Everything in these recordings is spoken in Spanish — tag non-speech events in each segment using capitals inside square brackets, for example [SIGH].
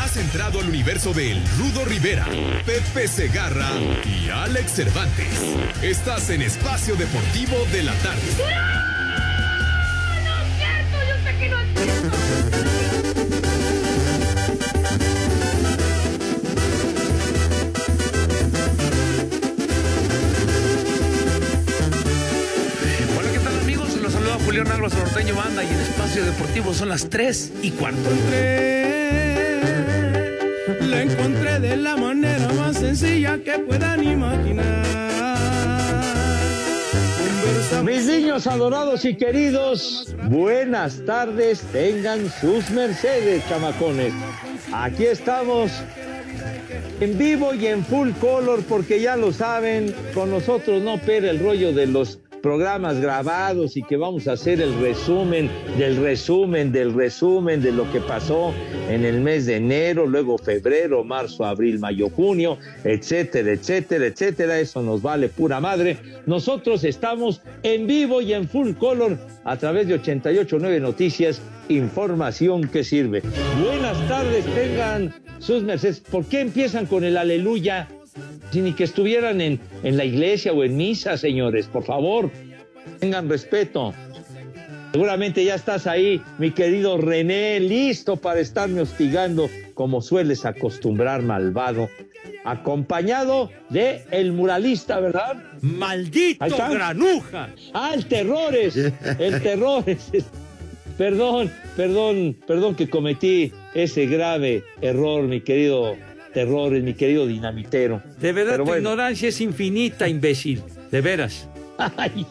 Has entrado al universo de El Rudo Rivera, Pepe Segarra y Alex Cervantes. Estás en Espacio Deportivo de la Tarde. ¡No! ¡No es cierto! Yo sé que no es cierto. Hola, ¿qué tal amigos? Los saluda Julián Álvarez Norteño Banda y en Espacio Deportivo son las 3 y cuarto. La encontré de la manera más sencilla que puedan imaginar. Mis niños adorados y queridos, buenas tardes, tengan sus mercedes, chamacones. Aquí estamos en vivo y en full color, porque ya lo saben, con nosotros no opera el rollo de los programas grabados y que vamos a hacer el resumen del resumen del resumen de lo que pasó en el mes de enero, luego febrero, marzo, abril, mayo, junio, etcétera, etcétera, etcétera. Eso nos vale pura madre. Nosotros estamos en vivo y en full color a través de 889 Noticias, información que sirve. Buenas tardes, tengan sus mercedes. ¿Por qué empiezan con el aleluya? Ni que estuvieran en, en la iglesia o en misa, señores, por favor, tengan respeto. Seguramente ya estás ahí, mi querido René, listo para estarme hostigando como sueles acostumbrar, malvado. Acompañado de el muralista, ¿verdad? ¡Maldito granuja! Ah, el terrores, el [LAUGHS] terrores. Perdón, perdón, perdón que cometí ese grave error, mi querido terrores, mi querido dinamitero. De verdad, Pero tu bueno. ignorancia es infinita, imbécil. De veras. [LAUGHS] Ay,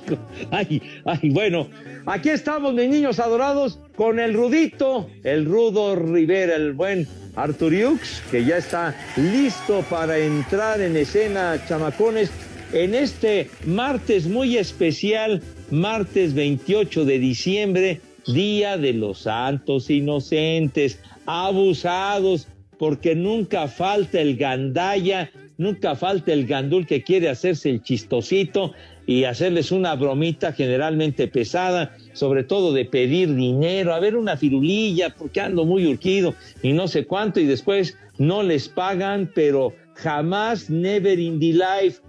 ay, ay, bueno, aquí estamos, mis niños adorados, con el Rudito, el Rudo Rivera, el buen Arturiux, que ya está listo para entrar en escena, chamacones, en este martes muy especial, martes 28 de diciembre, Día de los Santos Inocentes, abusados, porque nunca falta el gandaya, nunca falta el gandul que quiere hacerse el chistosito y hacerles una bromita generalmente pesada, sobre todo de pedir dinero, a ver una firulilla, porque ando muy urgido y no sé cuánto, y después no les pagan, pero jamás, never in the life,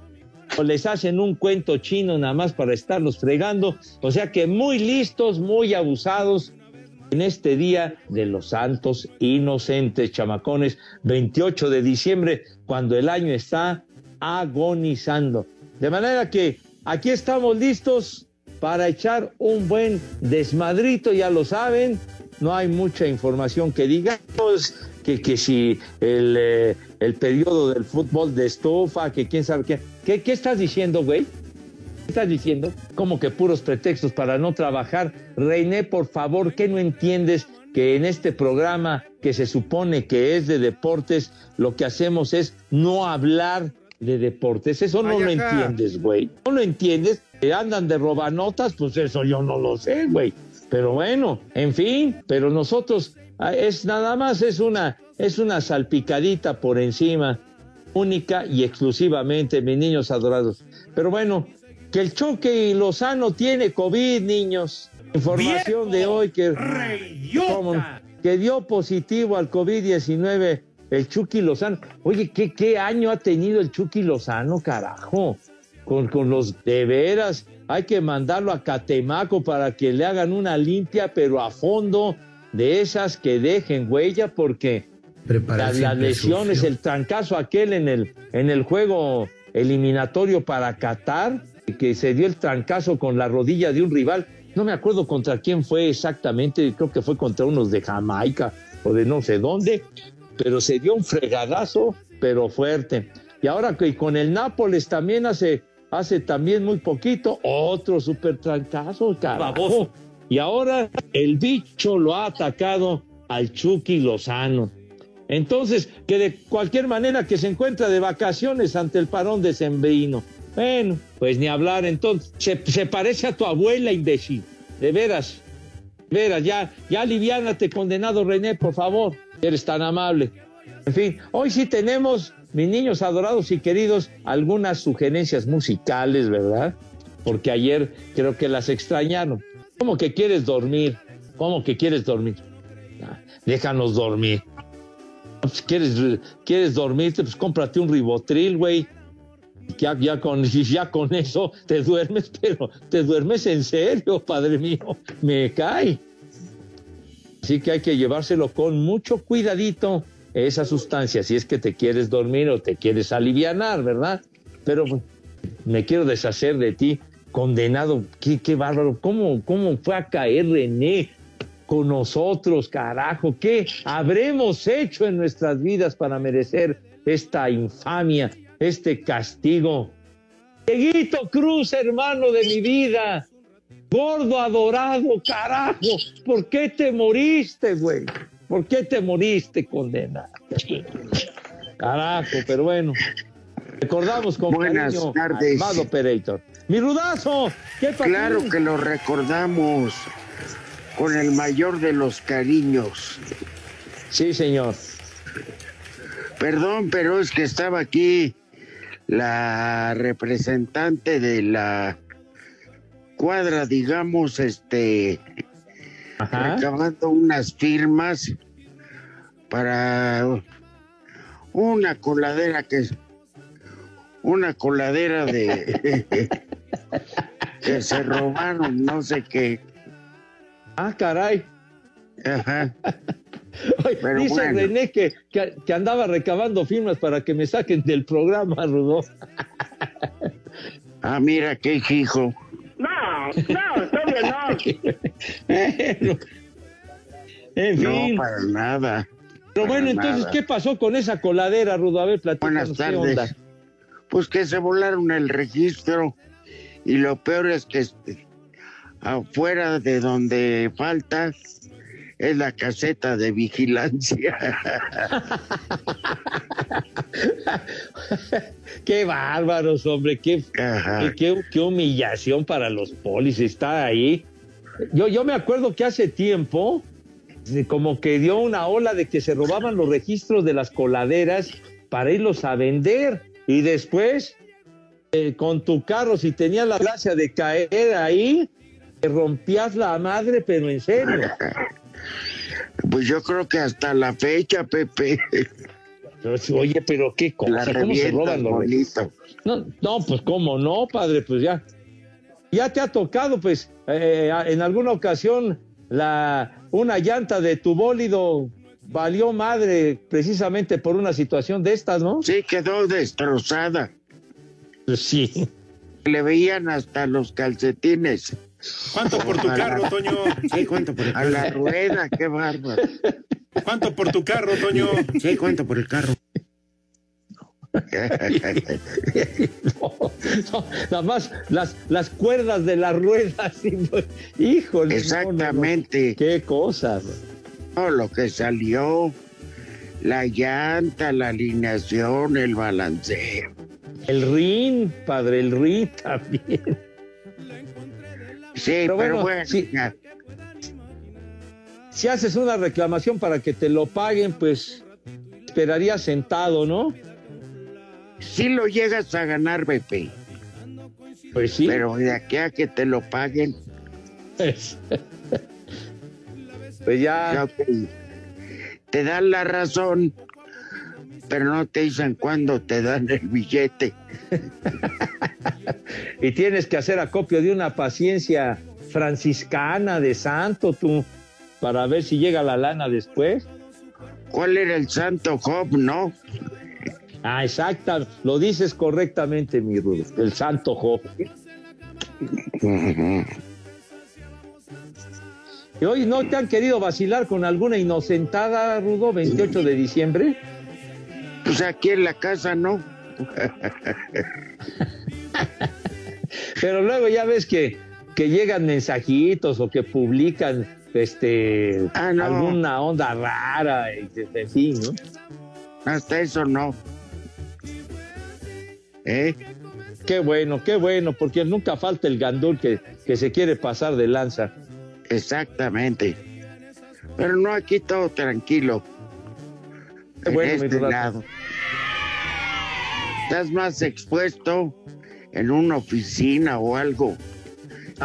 les hacen un cuento chino nada más para estarlos fregando, o sea que muy listos, muy abusados, en este día de los santos inocentes, chamacones, 28 de diciembre, cuando el año está agonizando. De manera que aquí estamos listos para echar un buen desmadrito, ya lo saben, no hay mucha información que digamos, que, que si el, eh, el periodo del fútbol de estufa, que quién sabe qué. ¿Qué, qué estás diciendo, güey? ¿Qué estás diciendo? Como que puros pretextos para no trabajar. Reiné, por favor, ¿qué no entiendes? Que en este programa que se supone que es de deportes, lo que hacemos es no hablar de deportes. Eso no Ay, lo ajá. entiendes, güey. No lo entiendes. Que andan de robanotas, pues eso yo no lo sé, güey. Pero bueno, en fin, pero nosotros ah, es nada más es una es una salpicadita por encima, única y exclusivamente, mis niños adorados. Pero bueno, que el choque y Lozano tiene COVID, niños. Información de hoy que dio positivo al COVID-19 el Chucky Lozano. Oye, ¿qué, ¿qué año ha tenido el Chucky Lozano, carajo? Con, con los de veras, hay que mandarlo a Catemaco para que le hagan una limpia, pero a fondo, de esas que dejen huella, porque las, lesiones, el trancazo aquel en el, en el juego eliminatorio para Qatar, que se dio el trancazo con la rodilla de un rival. No me acuerdo contra quién fue exactamente, creo que fue contra unos de Jamaica o de no sé dónde, pero se dio un fregadazo, pero fuerte. Y ahora que con el Nápoles también hace, hace también muy poquito, otro super trancazo, carajo. Y ahora el bicho lo ha atacado al Chucky Lozano. Entonces, que de cualquier manera que se encuentra de vacaciones ante el parón de Sembrino. Bueno, pues ni hablar, entonces, se, parece a tu abuela, imbécil. De veras, de veras, ya, ya aliviánate, condenado René, por favor. Eres tan amable. En fin, hoy sí tenemos, mis niños adorados y queridos, algunas sugerencias musicales, ¿verdad? Porque ayer creo que las extrañaron. ¿Cómo que quieres dormir? ¿Cómo que quieres dormir? Ah, déjanos dormir. Pues, ¿Quieres, ¿Quieres dormirte? Pues cómprate un ribotril, güey. Ya, ya, con, [LAUGHS] ya con eso te duermes, [LAUGHS] pero te duermes en serio, padre mío. Me cae. Así que hay que llevárselo con mucho cuidadito esa sustancia, si es que te quieres dormir o te quieres alivianar, ¿verdad? Pero pues, me quiero deshacer de ti, condenado. Qué, qué bárbaro. ¿Cómo, ¿Cómo fue a caer René con nosotros, carajo? ¿Qué habremos hecho en nuestras vidas para merecer esta infamia, este castigo? Dieguito Cruz, hermano de mi vida, gordo adorado, carajo, ¿por qué te moriste, güey? ¿Por qué te moriste, condenado? Carajo, pero bueno. Recordamos con Buenas cariño tardes. Amado Operator. ¡Mi rudazo! ¿Qué pasó? Claro que lo recordamos con el mayor de los cariños. Sí, señor. Perdón, pero es que estaba aquí la representante de la cuadra, digamos, este, Ajá. recabando unas firmas para una coladera que una coladera de [LAUGHS] que se robaron, no sé qué. Ah, caray. Ajá. [LAUGHS] Pero dice bueno. René que, que, que andaba recabando firmas para que me saquen del programa, Rudo. Ah, mira qué hijo. No, no, todavía no. [LAUGHS] En No, fin. para nada. Pero bueno, para entonces, nada. ¿qué pasó con esa coladera, Rudo? A ver, Buenas qué onda. tardes. Pues que se volaron el registro y lo peor es que este, afuera de donde falta es la caseta de vigilancia. [LAUGHS] Qué bárbaros, hombre, qué, humillación para los polis está ahí. Yo, yo me acuerdo que hace tiempo, como que dio una ola de que se robaban los registros de las coladeras para irlos a vender. Y después, eh, con tu carro, si tenías la gracia de caer ahí, te rompías la madre, pero en serio. [LAUGHS] Pues yo creo que hasta la fecha, Pepe, Oye, pero qué la cosa, ¿cómo se roban los. No, no, pues cómo no, padre, pues ya. Ya te ha tocado, pues, eh, en alguna ocasión la una llanta de tu bólido valió madre precisamente por una situación de estas, ¿no? Sí, quedó destrozada. Sí. Le veían hasta los calcetines. ¿Cuánto por tu carro, Toño? Sí, cuánto por el A carro. la rueda, qué bárbaro. ¿Cuánto por tu carro, Toño? Sí, cuánto por el carro. [LAUGHS] No, no, nada más las, las cuerdas de las ruedas. [LAUGHS] sí, no, Híjole. no, no, no. Exactamente. Qué cosas. No, lo que salió, la llanta, la alineación, el balanceo. El rin, padre, el rin también. Sí, Pero pero, bueno, sí. Si haces una reclamación para que te lo paguen, pues esperaría sentado, ¿no? sí lo llegas a ganar, Pepe, Pues sí. pero de aquí a que te lo paguen, Pues, ya. ya, ok. te dan la razón, pero no te dicen cuándo te dan el billete. [LAUGHS] Y tienes que hacer acopio de una paciencia franciscana de santo, tú, para ver si llega la lana después. ¿Cuál era el santo Job, no? Ah, exacta, lo dices correctamente, mi Rudo, el santo Job. ¿Y hoy no te han querido vacilar con alguna inocentada, Rudo, 28 de diciembre? Pues aquí en la casa, ¿no? Pero luego ya ves que, que llegan mensajitos o que publican este Ah, no. alguna onda rara, y- en fin, ¿no? Hasta eso no. ¿Eh? Qué bueno, qué bueno, porque nunca falta el gandul que, que se quiere pasar de lanza. Exactamente. Pero no, aquí todo tranquilo. Qué en bueno, mi este Rudazo. lado. Estás más expuesto en una oficina o algo.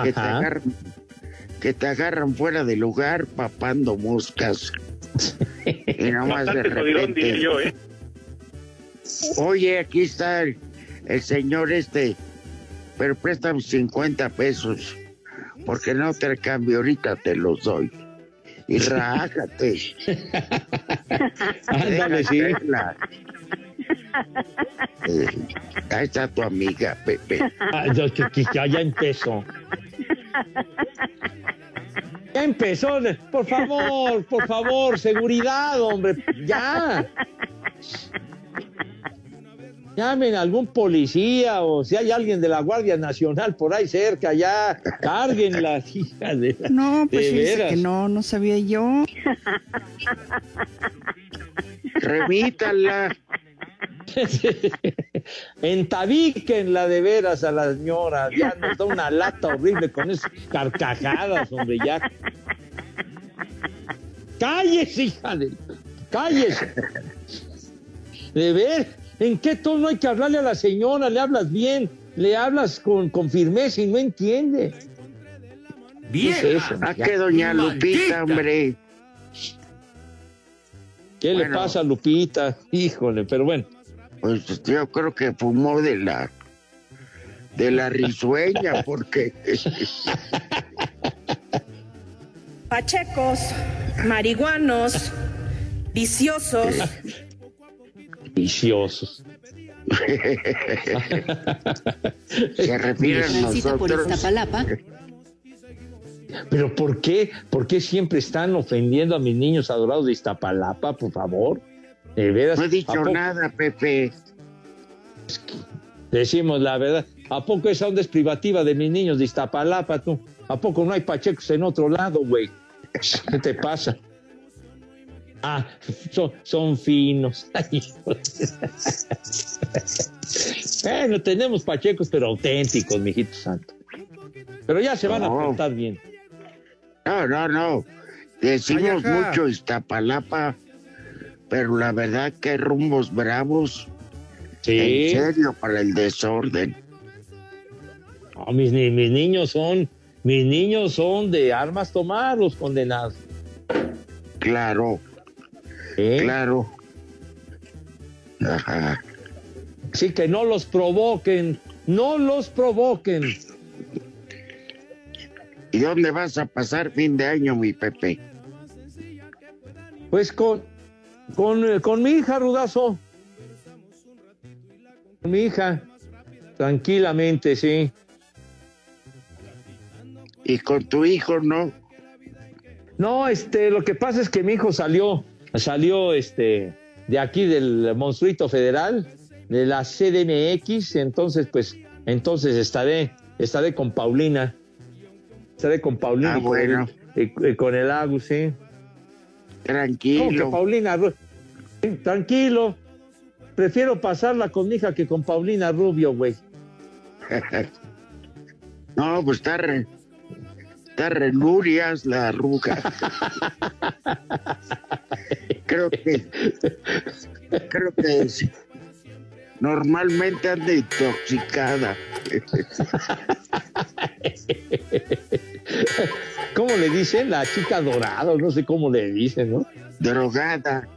Que te, agarran, que te agarran fuera de lugar papando moscas. y [LAUGHS] nomás de repente. yo, ¿eh? Oye, aquí está el, el señor este, pero préstame 50 pesos, porque no te cambio, ahorita te los doy. Y [LAUGHS] rájate. Ándale, sí. Eh, ahí está tu amiga, Pepe. Ah, ya, que- que ya, ya empezó. Ya empezó. Por favor, por favor, seguridad, hombre. Ya. Llamen a algún policía o si hay alguien de la Guardia Nacional por ahí cerca, ya carguen las hijas de la- No, pues de veras. que no, no sabía yo. Remítala. [LAUGHS] Entabiquenla de veras a la señora. Ya nos da una lata horrible con esas carcajadas, hombre, ya. Cállese, hija de. Cállese. De ver, ¿en qué tono hay que hablarle a la señora? Le hablas bien, le hablas con, con firmeza y no entiende. ¿Qué es eso? Ah, que doña Lupita, hombre. ¿Qué le pasa a Lupita? Híjole, pero bueno. Pues yo creo que fumó de la de la risueña, [LAUGHS] porque Pachecos, marihuanos, viciosos. Viciosos. [LAUGHS] se refiere a por nosotros. Iztapalapa. Pero ¿por qué? ¿Por qué siempre están ofendiendo a mis niños adorados de Iztapalapa, por favor? De veras. No he ¿a dicho nada, Pepe. Decimos la verdad. ¿A poco esa onda es privativa de mis niños de Iztapalapa, tú? ¿A poco no hay pachecos en otro lado, güey? [LAUGHS] ¿Qué te pasa? Ah, son, son finos. [LAUGHS] [LAUGHS] Bueno, tenemos pachecos, pero auténticos, mijito santo. Pero ya se van a portar bien. No, no, no. Decimos Ay, mucho Iztapalapa, pero la verdad que rumbos bravos. Sí. En serio, para el desorden. No, mis, mis niños son, mis niños son de armas tomar, los condenados. Claro, ¿Eh? claro. Ajá. Sí, que no los provoquen, no los provoquen. ¿Y dónde vas a pasar fin de año, mi Pepe? Pues con, con, eh, con mi hija, Rudazo. Con mi hija. Tranquilamente, sí. Y con tu hijo, ¿no? No, este, lo que pasa es que mi hijo salió, salió, este, de aquí del monstruito federal, de la CDMX, entonces, pues, entonces estaré, estaré con Paulina. Estaré con Paulina Ah, y con bueno. el- y- y con el Agus, sí. ¿Cómo que Tranquilo. Paulina? Ru- Sí, Tranquilo. Prefiero pasarla con mi hija que con Paulina Rubio, güey. [LAUGHS] No, pues está re, está renurias la arruga. [LAUGHS] creo que, creo que es- normalmente anda intoxicada. [LAUGHS] ¿Cómo le dicen? La chica dorada, no sé cómo le dicen, ¿no? Drogada.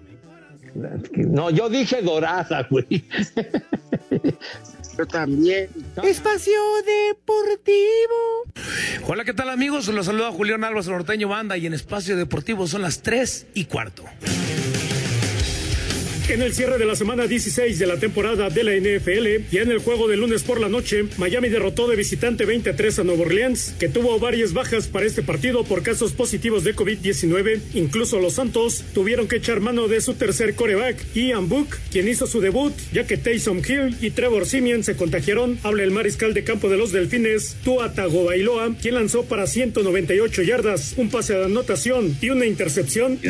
No, yo dije dorada, güey. Yo también. Espacio Deportivo. Hola, ¿qué tal amigos? Los saluda Julián Álvarez Norteño Banda y en Espacio Deportivo son las 3 y cuarto. En el cierre de la semana 16 de la temporada de la NFL, ya en el juego de lunes por la noche, Miami derrotó de visitante 23 a Nueva Orleans, que tuvo varias bajas para este partido por casos positivos de COVID-19. Incluso los Santos tuvieron que echar mano de su tercer coreback, Ian Book, quien hizo su debut, ya que Taysom Hill y Trevor Simeon se contagiaron. Habla el mariscal de campo de los Delfines, Tua Tagovailoa, quien lanzó para 198 yardas, un pase de anotación y una intercepción.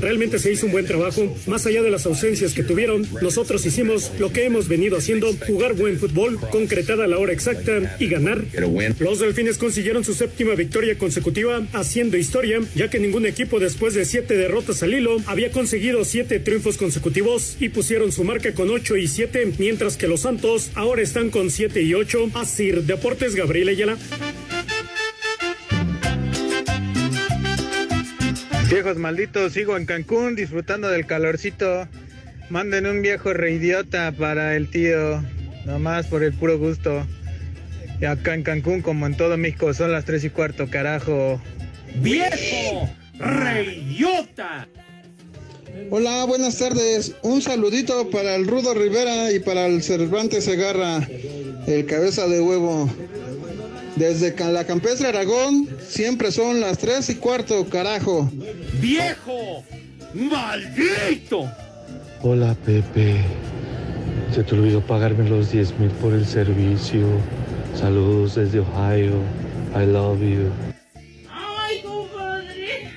Realmente se hizo un buen trabajo. Más allá de las ausencias que tuvieron, nosotros hicimos lo que hemos venido haciendo, jugar buen fútbol, concretada a la hora exacta y ganar. Los Delfines consiguieron su séptima victoria consecutiva, haciendo historia, ya que ningún equipo después de siete derrotas al hilo había conseguido siete triunfos consecutivos y pusieron su marca con 8 y 7, mientras que los Santos ahora están con 7 y 8. Asir Deportes Gabriel Ayala. Viejos malditos, sigo en Cancún disfrutando del calorcito. Manden un viejo reidiota para el tío, nomás por el puro gusto. Y acá en Cancún, como en todo México, son las tres y cuarto, carajo. ¡Viejo reidiota! Hola, buenas tardes. Un saludito para el Rudo Rivera y para el Cervantes Segarra, el cabeza de huevo. Desde la Campestre Aragón, siempre son las tres y cuarto, carajo. ¡Viejo! ¡Maldito! Hola, Pepe. Se te olvidó pagarme los 10 mil por el servicio. Saludos desde Ohio. I love you. ¡Ay, compadre!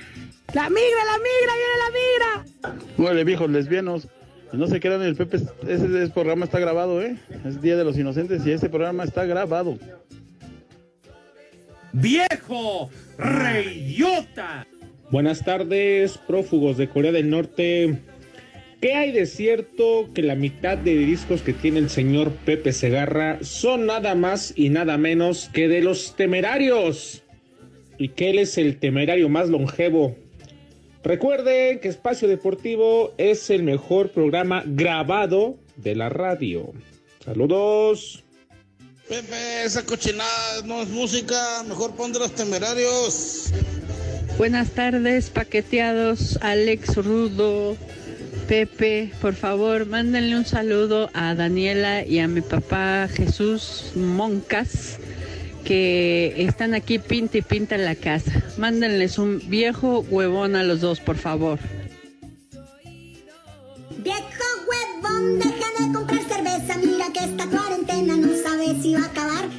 ¡La migra, la migra, viene la migra! Muele, viejos lesbianos. No se quedan en el Pepe. Ese, ese programa está grabado, ¿eh? Es Día de los Inocentes y este programa está grabado. ¡Viejo reidiota! Buenas tardes, prófugos de Corea del Norte. ¿Qué hay de cierto que la mitad de discos que tiene el señor Pepe Segarra son nada más y nada menos que de los temerarios? Y que él es el temerario más longevo. Recuerden que Espacio Deportivo es el mejor programa grabado de la radio. Saludos. Pepe, esa cochinada no es música, mejor pon de los temerarios. Buenas tardes, paqueteados, Alex Rudo, Pepe, por favor, mándenle un saludo a Daniela y a mi papá Jesús Moncas, que están aquí pinta y pinta en la casa. Mándenles un viejo huevón a los dos, por favor. Deja de comprar cerveza. Mira que esta cuarentena no sabe si va a acabar.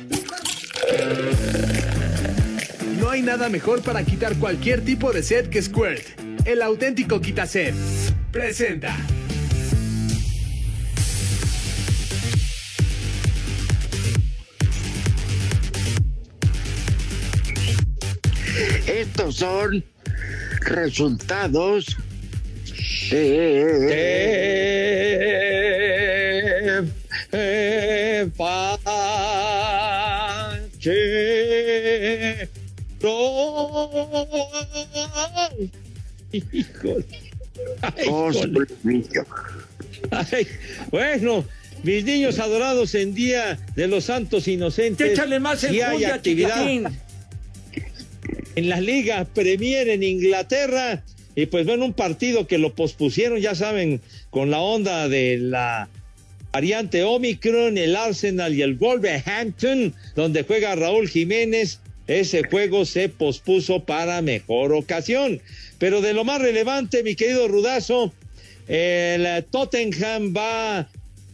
No hay nada mejor para quitar cualquier tipo de sed que Squirt. El auténtico quitased. Presenta. Estos son resultados Híjole. Ay, híjole. Ay, bueno, mis niños adorados en Día de los Santos Inocentes. Échale más sí hay enjundia, actividad chiquitín. en la Liga Premier en Inglaterra. Y pues bueno, un partido que lo pospusieron, ya saben, con la onda de la variante Omicron, el Arsenal y el Wolverhampton, donde juega Raúl Jiménez. Ese juego se pospuso para mejor ocasión. Pero de lo más relevante, mi querido Rudazo, el Tottenham va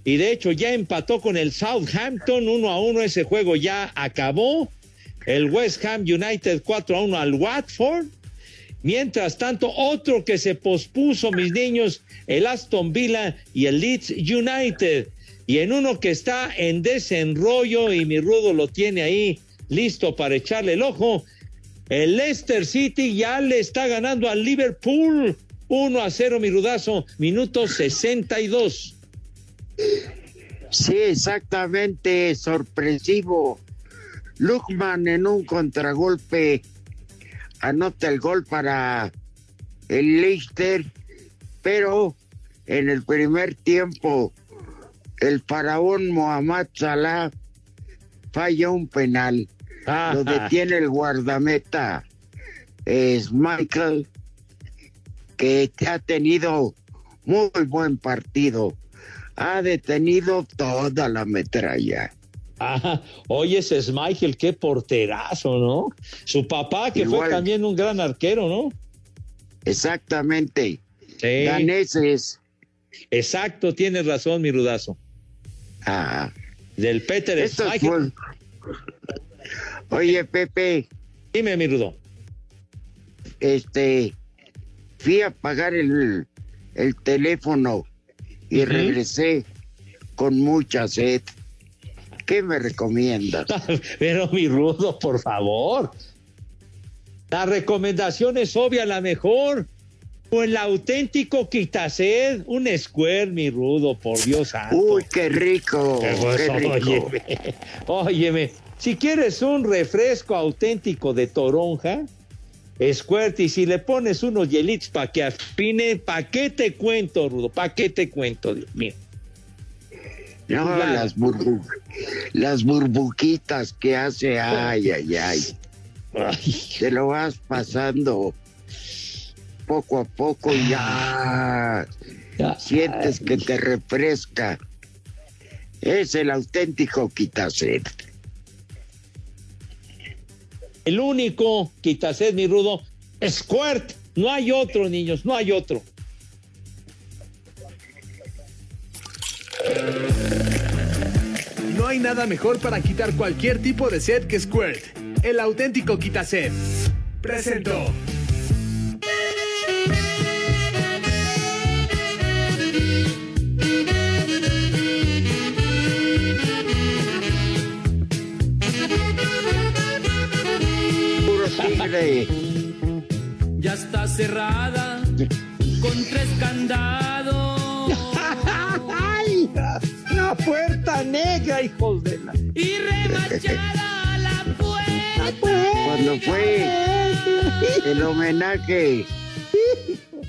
y de hecho ya empató con el Southampton uno a uno. Ese juego ya acabó. El West Ham United 4 a 1 al Watford. Mientras tanto, otro que se pospuso, mis niños, el Aston Villa y el Leeds United. Y en uno que está en desenrollo y mi rudo lo tiene ahí listo para echarle el ojo, el Leicester City ya le está ganando al Liverpool 1 a 0, mi rudazo, minuto 62. Sí, exactamente, sorpresivo. Lukman en un contragolpe anota el gol para el Leicester, pero en el primer tiempo el faraón Mohamed Salah falla un penal. Lo detiene el guardameta es Michael, que ha tenido muy buen partido. Ha detenido toda la metralla. Ah, oye, ese Schmeichel, qué porterazo, ¿no? Su papá, que fue también un gran arquero, ¿no? Exactamente. Sí. Daneses. Exacto, tienes razón, mi rudazo. Ah. Del Peter Esto Schmeichel. Oye, Pepe. Dime, mi rudo. Este, fui a pagar el, el teléfono y regresé con mucha sed. ¿Qué me recomiendas? [LAUGHS] Pero mi rudo, por favor. La recomendación es obvia, la mejor. O el auténtico quitased, un square, mi rudo, por Dios santo. Uy, qué rico, Qué qué rico. óyeme, [LAUGHS] óyeme, si quieres un refresco auténtico de toronja, Squirt, y si le pones unos hielitos para que afine, ¿para qué te cuento, Rudo? ¿Para qué te cuento, Dios mío? No, las, burbu- las burbujitas que hace, ay, ay, ay. Te lo vas pasando poco a poco y ya, sientes que te refresca. Es el auténtico quitased. El único quitased, mi Rudo, Squirt. No hay otro, niños, no hay otro. No hay nada mejor para quitar cualquier tipo de sed que Squirt. El auténtico quitased. Presentó. Ya está cerrada con tres candados. Puerta negra, hijos de la. Y remachada la puerta. Cuando fue el homenaje.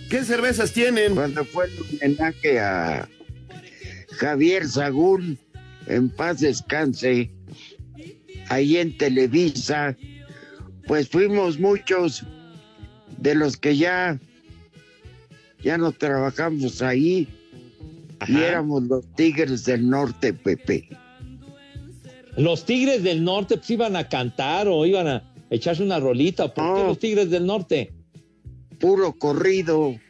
¿Qué cervezas tienen? Cuando fue el homenaje a Javier Sagún, en paz descanse, ahí en Televisa, pues fuimos muchos de los que ya, ya no trabajamos ahí y éramos los Tigres del Norte, Pepe. Los Tigres del Norte pues, iban a cantar o iban a echarse una rolita. ¿Por qué los Tigres del Norte? Puro corrido. [LAUGHS]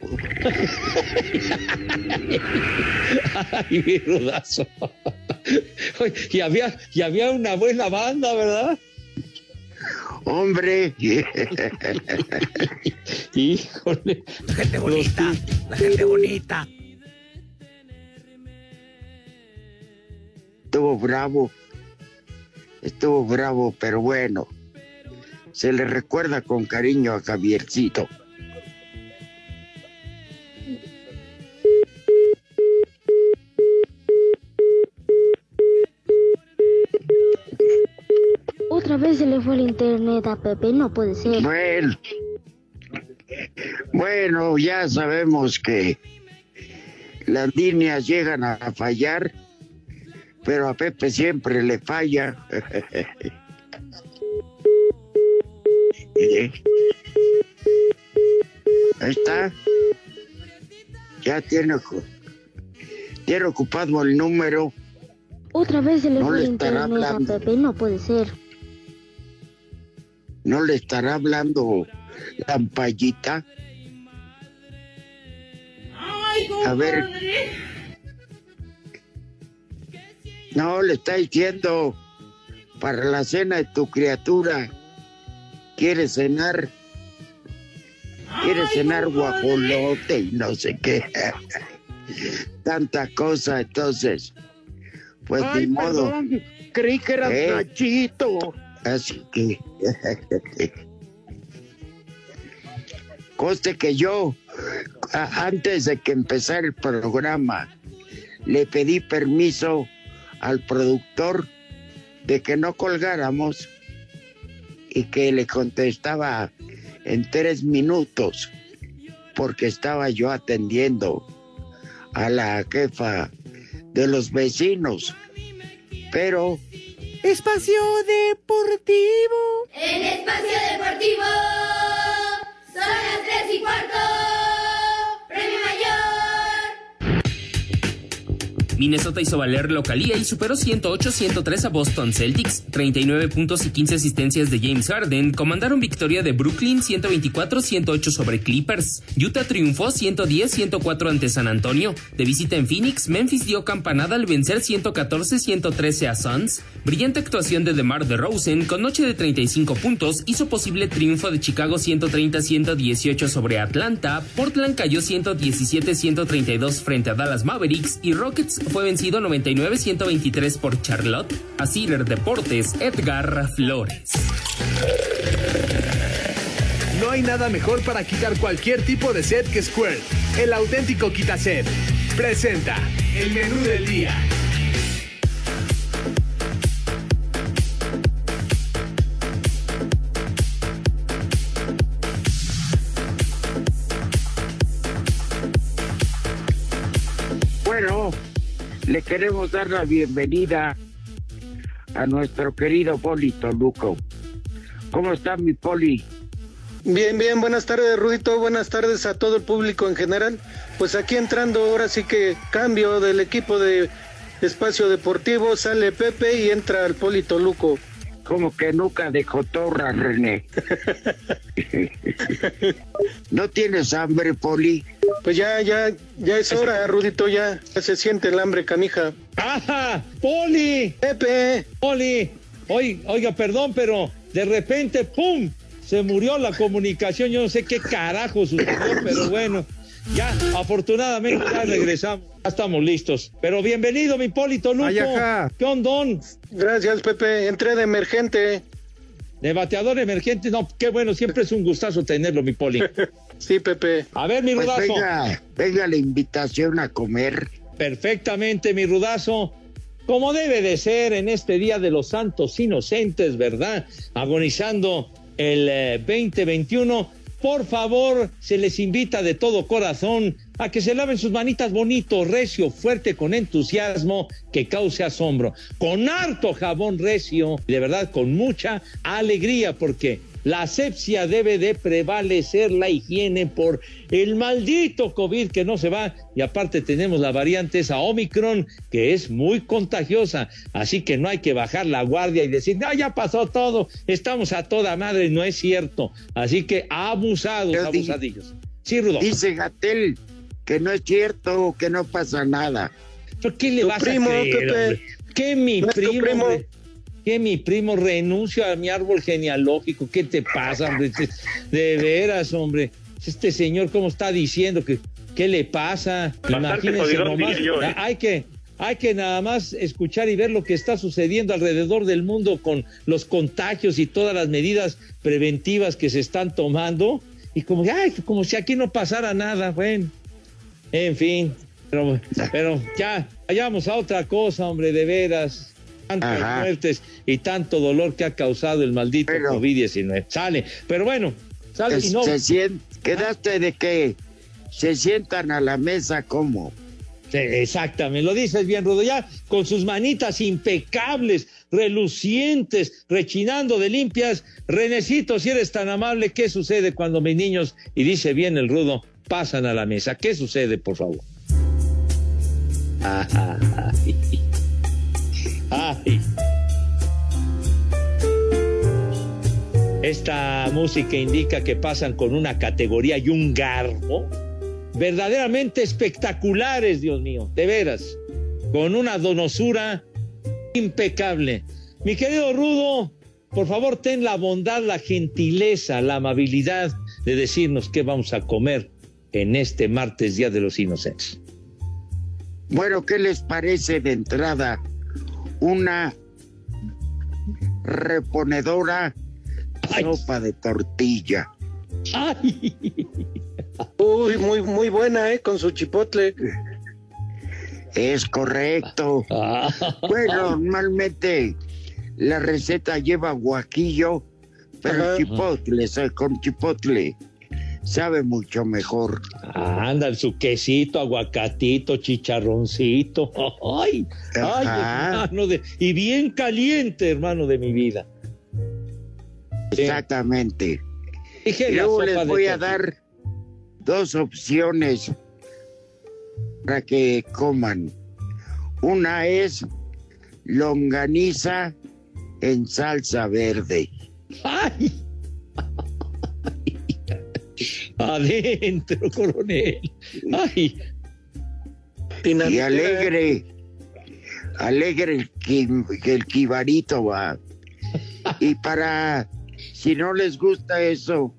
Ay, mi rudazo. Y había, y había una buena banda, ¿verdad? Hombre. [LAUGHS] Híjole. La gente bonita, la gente bonita. Estuvo bravo. Estuvo bravo, pero bueno. Se le recuerda con cariño a Javiercito. Otra vez se le fue el internet a Pepe, no puede ser. Bueno, bueno, ya sabemos que las líneas llegan a fallar, pero a Pepe siempre le falla. [LAUGHS] Eh, Ahí está. Ya tiene, tiene ocupado el número. Otra vez se le No fue le estará a hablando. Pepe, no puede ser. ¿No le estará hablando la ampallita? A ver. No, le está diciendo para la cena de tu criatura. ¿Quieres cenar? ¿Quieres cenar guajolote y no sé qué? Tanta cosa, entonces. Pues Ay, ni modo. perdón, creí que eras ¿Eh? Nachito. Así que. Conste que yo, antes de que empezara el programa, le pedí permiso al productor de que no colgáramos y que le contestaba en tres minutos, porque estaba yo atendiendo a la jefa de los vecinos. Pero Espacio Deportivo. En Espacio Deportivo son las tres y cuarto. Minnesota hizo valer localía y superó 108-103 a Boston Celtics. 39 puntos y 15 asistencias de James Harden comandaron victoria de Brooklyn 124-108 sobre Clippers. Utah triunfó 110-104 ante San Antonio. De visita en Phoenix, Memphis dio campanada al vencer 114-113 a Suns. Brillante actuación de DeMar DeRozan con noche de 35 puntos hizo posible triunfo de Chicago 130-118 sobre Atlanta. Portland cayó 117-132 frente a Dallas Mavericks y Rockets fue vencido 99-123 por Charlotte. A Cider Deportes, Edgar Flores. No hay nada mejor para quitar cualquier tipo de set que Squirt. El auténtico quitaset. Presenta el menú del día. Le queremos dar la bienvenida a nuestro querido Poli Toluco. ¿Cómo está mi Poli? Bien, bien, buenas tardes Rudito, buenas tardes a todo el público en general. Pues aquí entrando ahora sí que cambio del equipo de Espacio Deportivo, sale Pepe y entra el Poli Toluco. Como que nunca dejó torra, René. ¿No tienes hambre, Poli? Pues ya, ya, ya es hora, Rudito, ya, ya se siente el hambre, canija. ¡Ajá! ¡Poli! ¡Pepe! ¡Poli! Oiga, oiga, perdón, pero de repente, ¡pum! Se murió la comunicación. Yo no sé qué carajo sucedió, pero bueno. Ya, afortunadamente ya regresamos. Ya estamos listos. Pero bienvenido, mi Polito Luco. ¿Qué ondón? Gracias, Pepe. Entré de emergente. De bateador emergente. No, qué bueno. Siempre es un gustazo tenerlo, mi Poli. [LAUGHS] sí, Pepe. A ver, mi Pues rudazo. venga, venga la invitación a comer. Perfectamente, mi rudazo. Como debe de ser en este Día de los Santos Inocentes, ¿verdad? Agonizando el eh, 2021. Por favor, se les invita de todo corazón a que se laven sus manitas bonito, recio, fuerte, con entusiasmo, que cause asombro. Con harto jabón recio, de verdad, con mucha alegría, porque la asepsia debe de prevalecer la higiene por el maldito COVID que no se va. Y aparte tenemos la variante esa Omicron que es muy contagiosa. Así que no hay que bajar la guardia y decir, no, ya pasó todo, estamos a toda madre. No es cierto. Así que abusados, Pero di- abusadillos. Sí, Rudo. Dice Gatel que no es cierto, que no pasa nada. ¿Pero qué le Tu vas primo, a creer? Que mi ¿No es tu primo? Que mi primo renuncio a mi árbol genealógico. ¿Qué te pasa, hombre? Te- De veras, hombre. Este señor, ¿cómo está diciendo que qué le pasa? Imagínense jodidón, nomás. yo, ¿eh? Hay que hay que nada más escuchar y ver lo que está sucediendo alrededor del mundo con los contagios y todas las medidas preventivas que se están tomando y como ay, como si aquí no pasara nada, bueno. En fin, pero, pero ya, vayamos a otra cosa, hombre, de veras. Tantas Ajá. muertes y tanto dolor que ha causado el maldito COVID-19. Sale, pero bueno, sale y no. Se sien- ¿Quedaste de que se sientan a la mesa como? Sí, exactamente, lo dices bien, Rudo, ya con sus manitas impecables, relucientes, rechinando de limpias. Renecito, si eres tan amable, ¿qué sucede cuando mis niños, y dice bien el Rudo, pasan a la mesa? ¿Qué sucede, por favor? [LAUGHS] Ay. Ay. Esta música indica que pasan con una categoría y un garbo verdaderamente espectaculares, Dios mío, de veras, con una donosura impecable. Mi querido Rudo, por favor, ten la bondad, la gentileza, la amabilidad de decirnos qué vamos a comer en este martes, Día de los Inocentes. Bueno, ¿qué les parece de entrada una reponedora sopa de tortilla? ¡Ay! Uy, muy, muy buena, ¿eh? Con su chipotle. Es correcto. Ah. Bueno, normalmente la receta lleva guaquillo, pero Ajá. chipotle, con chipotle sabe mucho mejor. Anda, su quesito, aguacatito, chicharroncito. [LAUGHS] ¡Ay! ¡Ay, hermano! De, y bien caliente, hermano de mi vida. Exactamente. Dije luego les voy a dar dos opciones para que coman. Una es longaniza en salsa verde. ¡Ay! Adentro, coronel. ¡Ay! Y alegre, alegre el que el quibarito va. Y para, si no les gusta eso,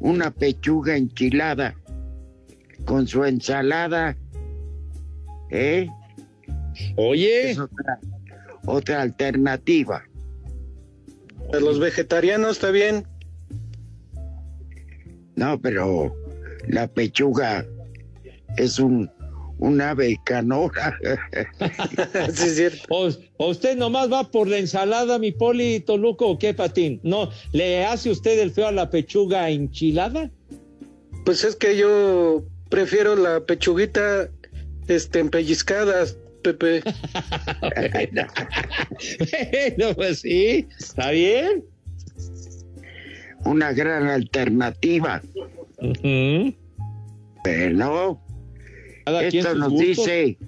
una pechuga enchilada con su ensalada, ¿eh? Oye. Es otra, otra alternativa. A los vegetarianos está bien. No, pero la pechuga es un, un ave canora. [LAUGHS] sí, es cierto. ¿O, o usted nomás va por la ensalada, mi poli Toluco, o qué, Patín? ¿No le hace usted el feo a la pechuga enchilada? Pues es que yo prefiero la pechuguita este, empellizcada, Pepe. [LAUGHS] bueno, pues sí, está bien. Una gran alternativa. Pero Cada quien esto nos gustos. dice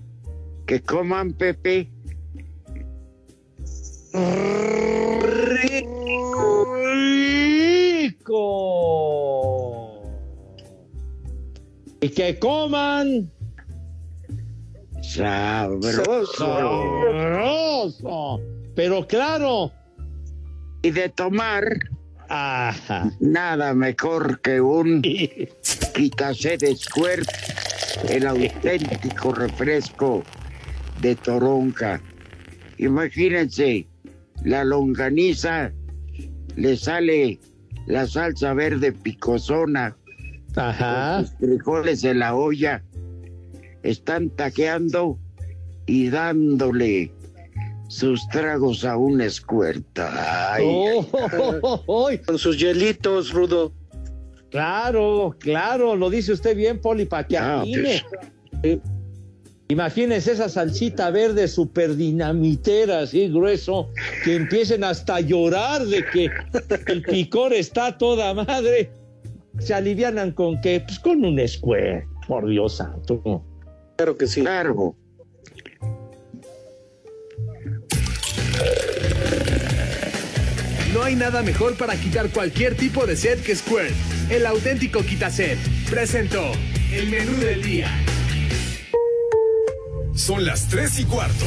que coman Pepe. rico. Y que coman Sabroso. sabroso. Pero claro. Y de tomar Ajá. nada mejor que un quitase de Squirt, el auténtico refresco de Toronja. Imagínense, la longaniza le sale la salsa verde picosona. Ajá. Los frijoles en la olla están taqueando y dándole sus tragos a un escuerta. Ay, Oh, [LAUGHS] Con sus hielitos, Rudo. Claro, claro, lo dice usted bien, Poli, para que Ah. Eh, Imagínense esa salsita verde súper dinamitera, así grueso, que empiecen hasta a llorar de que el picor está toda madre. Se alivianan con que, pues con un square, por Dios santo. Claro que sí. Claro. Hay nada mejor para quitar cualquier tipo de sed que Squirt. El auténtico quitased. Presentó el menú del día. Son las 3 y cuarto.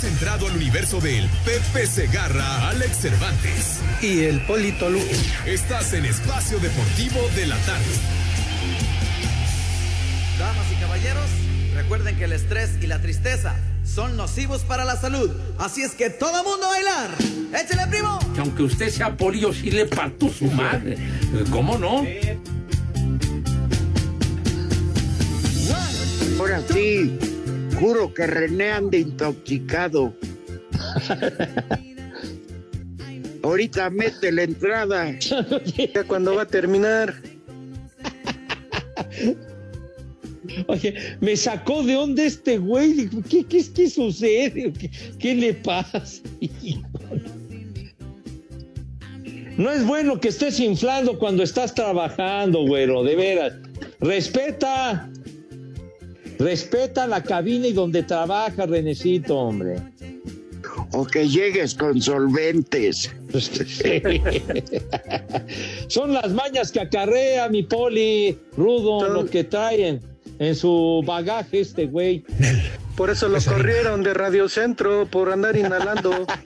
Has entrado al universo del Pepe Segarra, Alex Cervantes. Y el Polito Lu. Estás en Espacio Deportivo de la Tarde. Damas y caballeros, recuerden que el estrés y la tristeza son nocivos para la salud. Así es que todo mundo a bailar. ¡Échale, primo! Que aunque usted sea poli, yo sí le parto su madre. ¿Cómo no? Ahora sí, juro que René anda intoxicado. Ahorita mete la entrada. Ya cuando va a terminar. Oye, me sacó de onda este güey. ¿Qué, qué, qué sucede? ¿Qué, qué le pasa? No es bueno que estés inflando cuando estás trabajando, güero, de veras. Respeta. Respeta la cabina y donde trabaja, Renecito, hombre. O que llegues con solventes. [LAUGHS] Son las mañas que acarrea mi poli, rudo, lo que traen en su bagaje este güey. Por eso lo corrieron de Radio Centro por andar inhalando. [LAUGHS]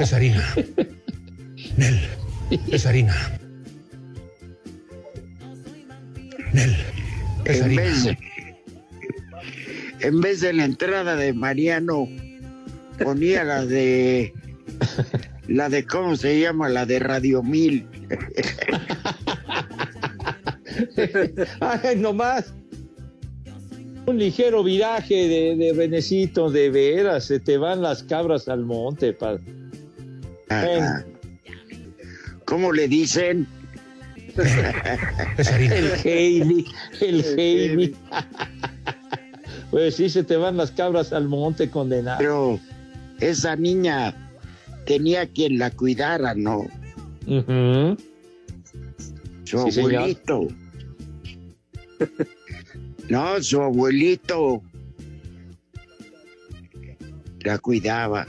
Es harina. Nel, es harina. Nel, es En harina. vez, en vez de la entrada de Mariano, ponía la de. La de, ¿cómo se llama? La de Radio Mil. [LAUGHS] Ay, nomás. Un ligero viraje de, de Renecito, de veras, se te van las cabras al monte. pa- Ajá. ¿Cómo le dicen? El Heidi, el Heidi. [LAUGHS] Pues sí, se te van las cabras al monte condenado. Pero esa niña tenía quien la cuidara, ¿no? Su Sí, señor. abuelito. No, su abuelito la cuidaba.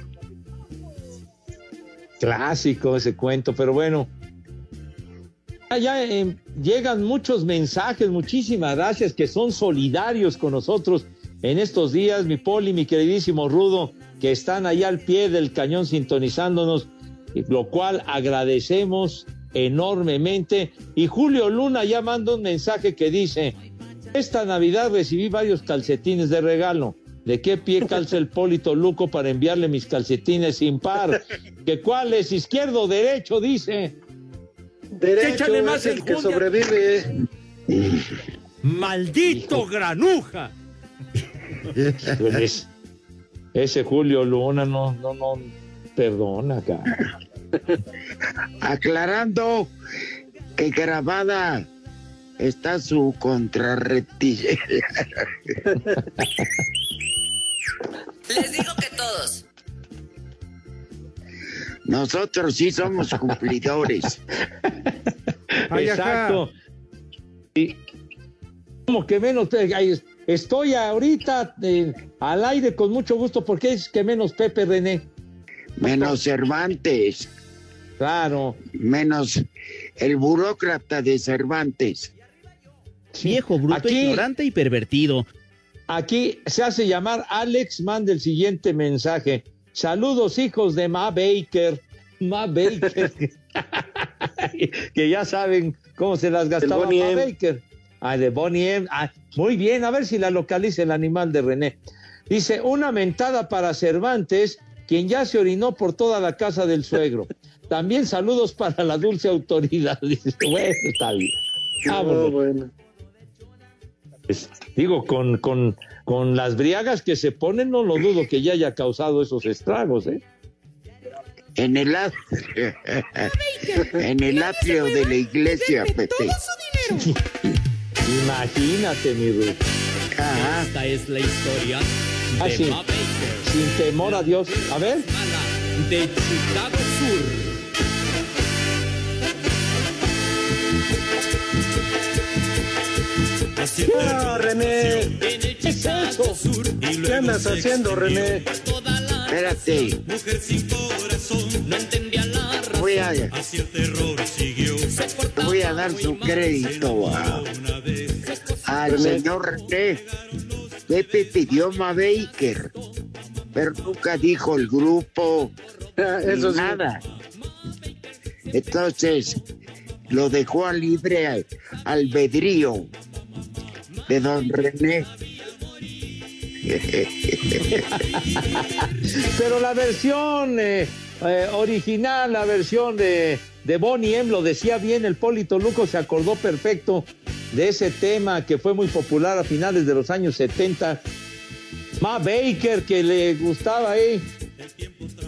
Clásico ese cuento, pero bueno. Ya eh, llegan muchos mensajes, muchísimas gracias que son solidarios con nosotros en estos días, mi Poli, mi queridísimo Rudo, que están allá al pie del cañón sintonizándonos, lo cual agradecemos enormemente. Y Julio Luna ya manda un mensaje que dice, esta Navidad recibí varios calcetines de regalo. ¿De qué pie calza el Polito Luco para enviarle mis calcetines sin par? ¿Que cuál es? ¿Izquierdo o derecho? Dice. Derecho es más el que enjundia. sobrevive. ¡Maldito granuja! Pues, ese Julio Luna no, no, no, perdona, acá. Aclarando que grabada está su contrarretilla. Les digo que todos. Nosotros sí somos cumplidores. Exacto. Y como que menos, te- ay, estoy ahorita eh, al aire con mucho gusto, porque es que menos Pepe René. Menos Cervantes. Claro. Menos el burócrata de Cervantes. Viejo, bruto, Aquí- ignorante y pervertido. Aquí se hace llamar Alex, manda el siguiente mensaje. Saludos, hijos de Ma Baker. Ma Baker. [LAUGHS] [LAUGHS] que ya saben cómo se las gastaba Ma M. Baker. Ah, de Bonnie M. Ah, muy bien, a ver si la localiza el animal de René. Dice, una mentada para Cervantes, quien ya se orinó por toda la casa del suegro. [LAUGHS] También saludos para la dulce autoridad. [LAUGHS] Dice, bueno, está bien. Vámonos. No, bueno. Pues, digo, con, con, con las briagas que se ponen, no lo dudo que ya haya causado esos estragos, ¿eh? En el, [LAUGHS] en el atrio de la iglesia, Pepe. Imagínate, mi Ruth. Esta es la historia Ah, de sí. Ma Baker, Sin temor a Dios. A ver. de Chicago Sur. No, René. ¿Qué es eso? ¿Qué andas haciendo, René? Espérate. Voy a, voy a dar su crédito a- al señor René. Pepe pidió Ma Baker, pero nunca dijo el grupo. [LAUGHS] eso ni sí. nada. Entonces, lo dejó a libre al- albedrío de don René. [LAUGHS] Pero la versión eh, eh, original, la versión de, de Bonnie M, lo decía bien el Polito Luco, se acordó perfecto de ese tema que fue muy popular a finales de los años 70. Ma Baker, que le gustaba ahí.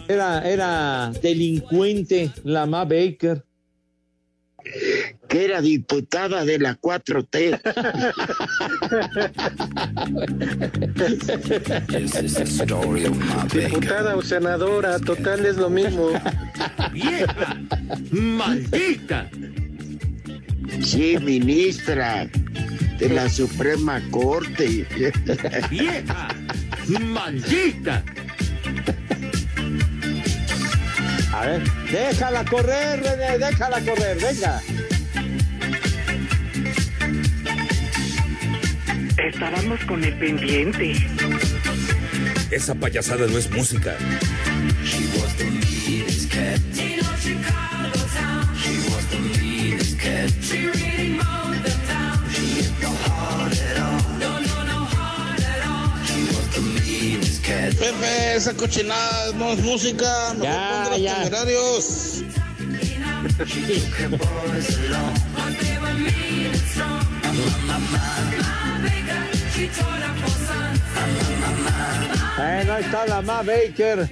Era, era delincuente la Ma Baker. Que era diputada de la 4T. Diputada o senadora, total es lo mismo. ¡Vieja! ¡Maldita! Sí, ministra de la Suprema Corte. ¡Vieja! ¡Maldita! Ver, déjala correr, René, déjala correr, venga. Estábamos con el pendiente. Esa payasada no es música. Pepe, esa cochinada no es música. Mejor Ya, los ya. temerarios. Bueno, ahí está la Ma Baker.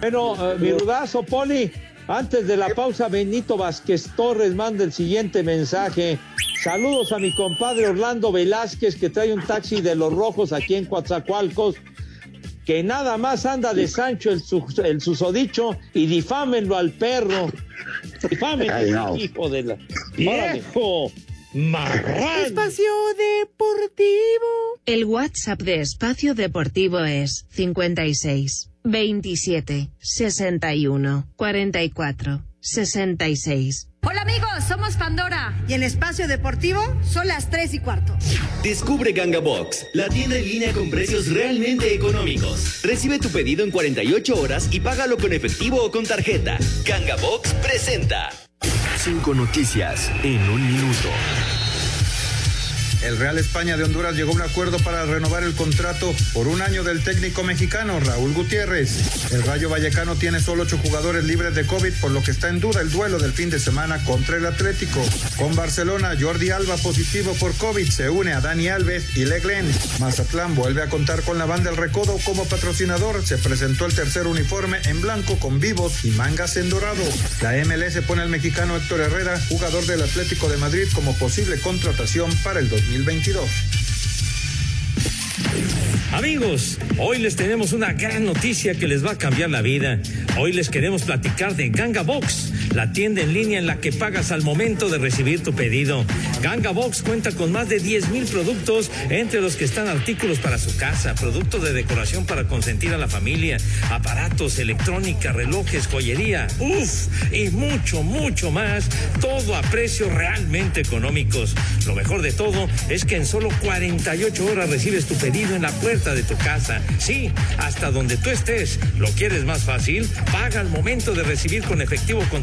Bueno, eh, mi rudazo, Poli. Antes de la pausa, Benito Vázquez Torres manda el siguiente mensaje. Saludos a mi compadre Orlando Velázquez, que trae un taxi de los rojos aquí en Coatzacoalcos, que nada más anda de Sancho el, sus- el susodicho y difámenlo al perro. Difámenlo, hijo de la. ¡Viejo! ¡Marrán! Espacio Deportivo. El WhatsApp de Espacio Deportivo es 56 27 61 44 66. Hola amigos, somos Pandora. Y el espacio deportivo son las 3 y cuarto. Descubre Ganga Box, la tienda en línea con precios realmente económicos. Recibe tu pedido en 48 horas y págalo con efectivo o con tarjeta. Ganga Box presenta. Cinco noticias en un minuto. El Real España de Honduras llegó a un acuerdo para renovar el contrato por un año del técnico mexicano Raúl Gutiérrez. El Rayo Vallecano tiene solo ocho jugadores libres de COVID, por lo que está en duda el duelo del fin de semana contra el Atlético. Con Barcelona, Jordi Alba positivo por COVID se une a Dani Alves y Leglen. Mazatlán vuelve a contar con la banda El Recodo como patrocinador. Se presentó el tercer uniforme en blanco con vivos y mangas en dorado. La MLS pone al mexicano Héctor Herrera, jugador del Atlético de Madrid, como posible contratación para el 2022. Amigos, hoy les tenemos una gran noticia que les va a cambiar la vida. Hoy les queremos platicar de Ganga Box, la tienda en línea en la que pagas al momento de recibir tu pedido. Ganga Box cuenta con más de 10 mil productos, entre los que están artículos para su casa, productos de decoración para consentir a la familia, aparatos, electrónica, relojes, joyería, uff, y mucho, mucho más, todo a precios realmente económicos. Lo mejor de todo es que en solo 48 horas recibes tu pedido en la puerta de tu casa. Sí, hasta donde tú estés. ¿Lo quieres más fácil? Paga al momento de recibir con efectivo o con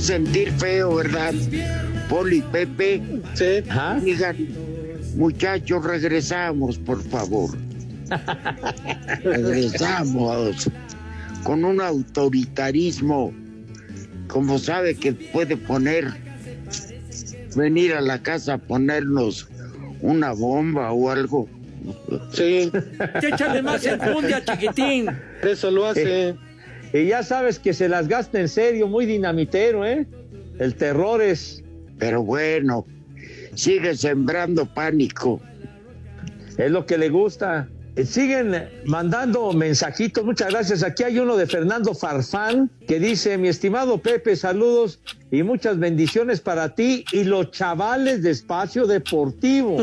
Sentir feo, ¿verdad? Poli, Pepe. Sí. Digan, muchachos, regresamos, por favor. [LAUGHS] regresamos con un autoritarismo, como sabe que puede poner, venir a la casa a ponernos una bomba o algo. Sí. Échale más enjundia, chiquitín. Eso lo hace. Eh, y ya sabes que se las gasta en serio, muy dinamitero, ¿eh? El terror es. Pero bueno, sigue sembrando pánico. Es lo que le gusta. Eh, Siguen mandando mensajitos, muchas gracias. Aquí hay uno de Fernando Farfán que dice, mi estimado Pepe, saludos y muchas bendiciones para ti y los chavales de Espacio Deportivo.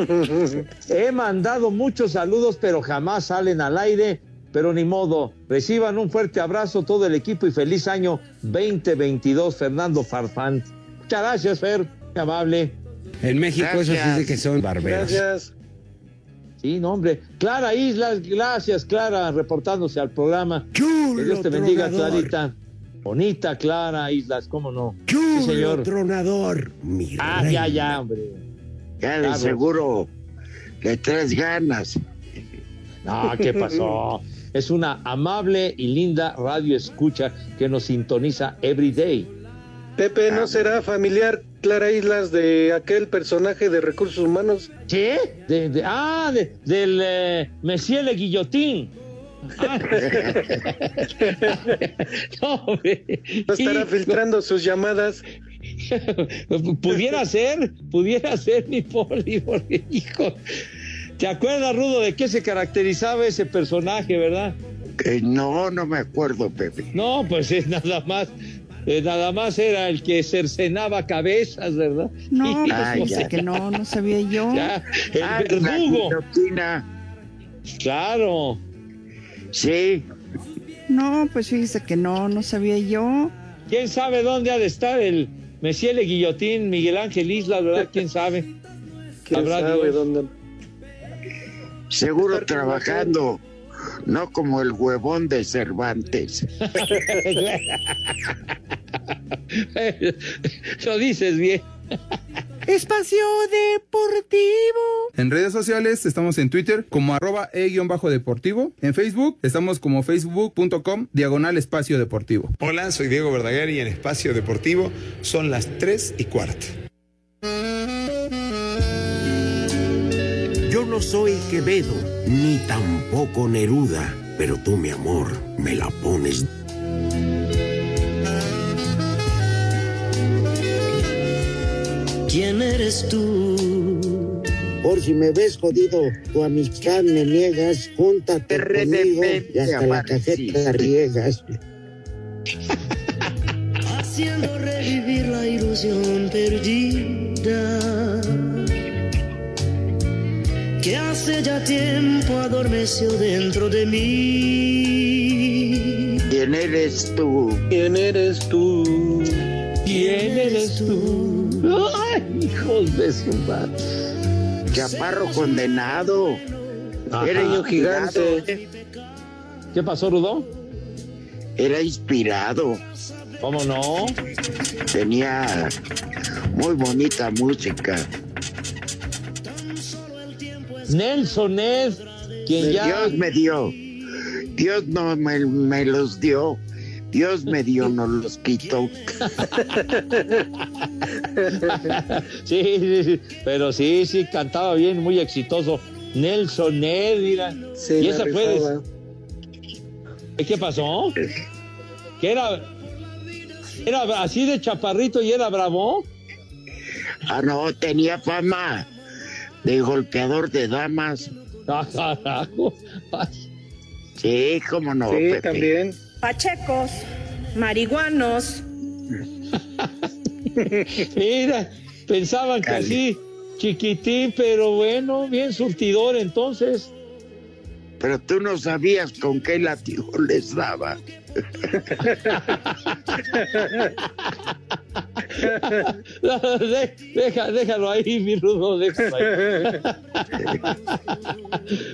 [LAUGHS] He mandado muchos saludos, pero jamás salen al aire. Pero ni modo, reciban un fuerte abrazo todo el equipo y feliz año 2022, Fernando Farfán. Muchas gracias, Fer, qué amable. En México eso sí dice que son barberos. Gracias. Sí, no, hombre. Clara Islas, gracias, Clara, reportándose al programa. que Dios te bendiga, tronador. Clarita. Bonita, Clara Islas, ¿cómo no? Chulo Sí, señor. tronador, mi Ah, reina. ya, ya, hombre. Ya de seguro le traes ganas. No, ¿qué pasó? [LAUGHS] Es una amable y linda radio escucha que nos sintoniza every day. Pepe, ¿no será familiar Clara Islas de aquel personaje de recursos humanos? ¿Sí? De- de- ah, de- del eh, Le Guillotín. Ah. [LAUGHS] no. No estará filtrando sus llamadas. [LAUGHS] pudiera ser, pudiera ser mi poli, porque, hijo. ¿Te acuerdas, Rudo, de qué se caracterizaba ese personaje, verdad? Que no, no me acuerdo, Pepe. No, pues es nada más, eh, nada más era el que cercenaba cabezas, ¿verdad? No, [LAUGHS] Y- pues Ah, que no, no sabía yo. [LAUGHS] Ya, el Ah, verdugo. Claro. Sí, No, pues fíjese que no, no sabía yo. ¿Quién sabe dónde ha de estar el Messier Le Guillotín, Miguel Ángel Isla, verdad? ¿Quién sabe? ¿Quién Sabrá sabe Dios. dónde? Seguro trabajando, no como el huevón de Cervantes. [LAUGHS] Lo dices bien. Espacio Deportivo. En redes sociales estamos en Twitter como arroba e-deportivo. En Facebook estamos como facebook.com diagonal espacio deportivo. Hola, soy Diego Verdaguer y en Espacio Deportivo son las 3 y cuarto. No soy Quevedo, ni tampoco Neruda, pero tú, mi amor, me la pones. ¿Quién eres tú? Por si me ves jodido, tu amistad me niegas, júntate conmigo y hasta la cajeta riegas. [LAUGHS] Haciendo revivir la ilusión perdida. Que hace ya tiempo adormeció dentro de mí. ¿Quién eres tú? ¿Quién eres tú? ¿Quién eres tú? Ay, hijos de su madre. Chaparro condenado. Ajá. Era inspirado. gigante. ¿Qué pasó, Rudo? Era inspirado. ¿Cómo no? Tenía muy bonita música. Nelson Ned, quien ya. Dios me dio. Dios no me, me los dio. Dios me dio, no los quitó. [LAUGHS] sí, sí, sí, pero sí, sí, cantaba bien, muy exitoso. Nelson Ned, mira. Sí, y esa fue. de- ¿Qué pasó? ¿Que era. Era así de chaparrito y era bravo? Ah, no, tenía fama de golpeador de damas. [LAUGHS] Sí, cómo no, Sí, Pepe. también. Pachecos, marihuanos. [LAUGHS] Mira, pensaban que así, chiquitín, pero bueno, bien surtidor entonces. Pero tú no sabías con qué latigo les daba. [LAUGHS] [LAUGHS] De- deja, déjalo ahí, mi rudo, déjalo ahí.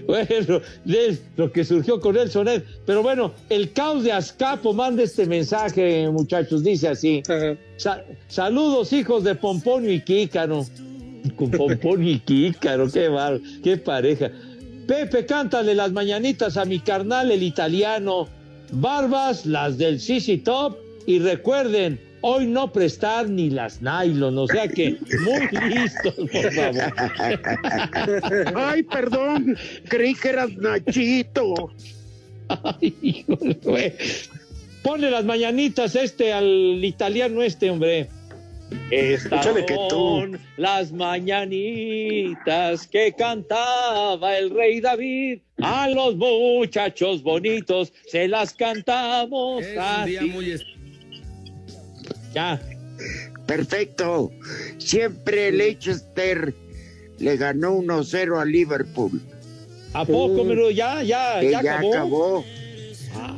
[LAUGHS] bueno, de lo que surgió con el sonet. Pero bueno, el caos de Azcapo manda este mensaje, muchachos, dice así. Sa- saludos, hijos de Pomponio y Kícaro. Con Pomponio y Kícaro, qué bar, qué pareja. Pepe, cántale las mañanitas a mi carnal, el italiano. Barbas, las del CC Top. Y recuerden, hoy no prestar ni las nylon. O sea que muy listos, por favor. Ay, perdón, creí que eras Nachito. Ay. Ponle las mañanitas este al italiano este, hombre. Estas Échale que tú. son las mañanitas que cantaba el rey David. A los muchachos bonitos se las cantamos así. Ya. Perfecto. Siempre Leicester le ganó 1-0 a Liverpool. ¿A poco, pero ya, ya, Que ya, ya acabó? acabó.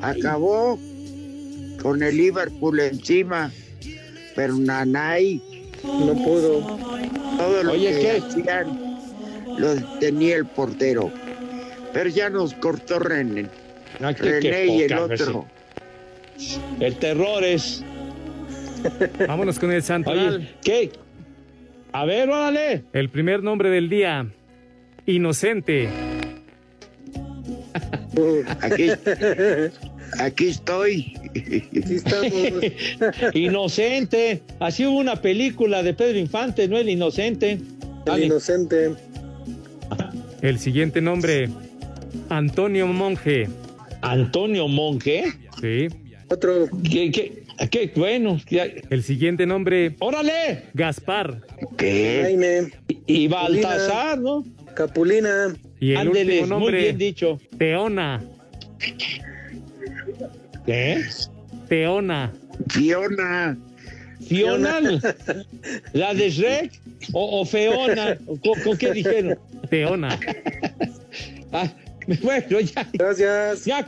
Acabó con el Liverpool encima. Pero Nanay No pudo. todo lo Oye, que ¿qué? hacían lo tenía el portero. Pero ya nos cortó René, René y el otro. El terror es. Vámonos con el santoral. Oye, ¿qué? A ver, órale. El primer nombre del día. Inocente. Aquí, aquí estoy. Aquí estamos. [LAUGHS] Inocente. Así hubo una película de Pedro Infante, ¿no? El Inocente. El Dale. inocente. El siguiente nombre. Antonio Monje. Antonio Monge. Sí. Otro. ¿Qué, qué, qué? Bueno. ya- El siguiente nombre. ¡Órale! Gaspar. ¿Qué? Jaime. Y Baltasar, ¿no? Capulina. Y el Ándeles, último muy nombre. bien dicho. Teona. ¿Qué? Teona. Fiona. Fiona, [LAUGHS] la de Shrek o, o Feona, o co- co- ¿qué dijeron? Teona. [LAUGHS] Ah, bueno, ya, Gracias. ya,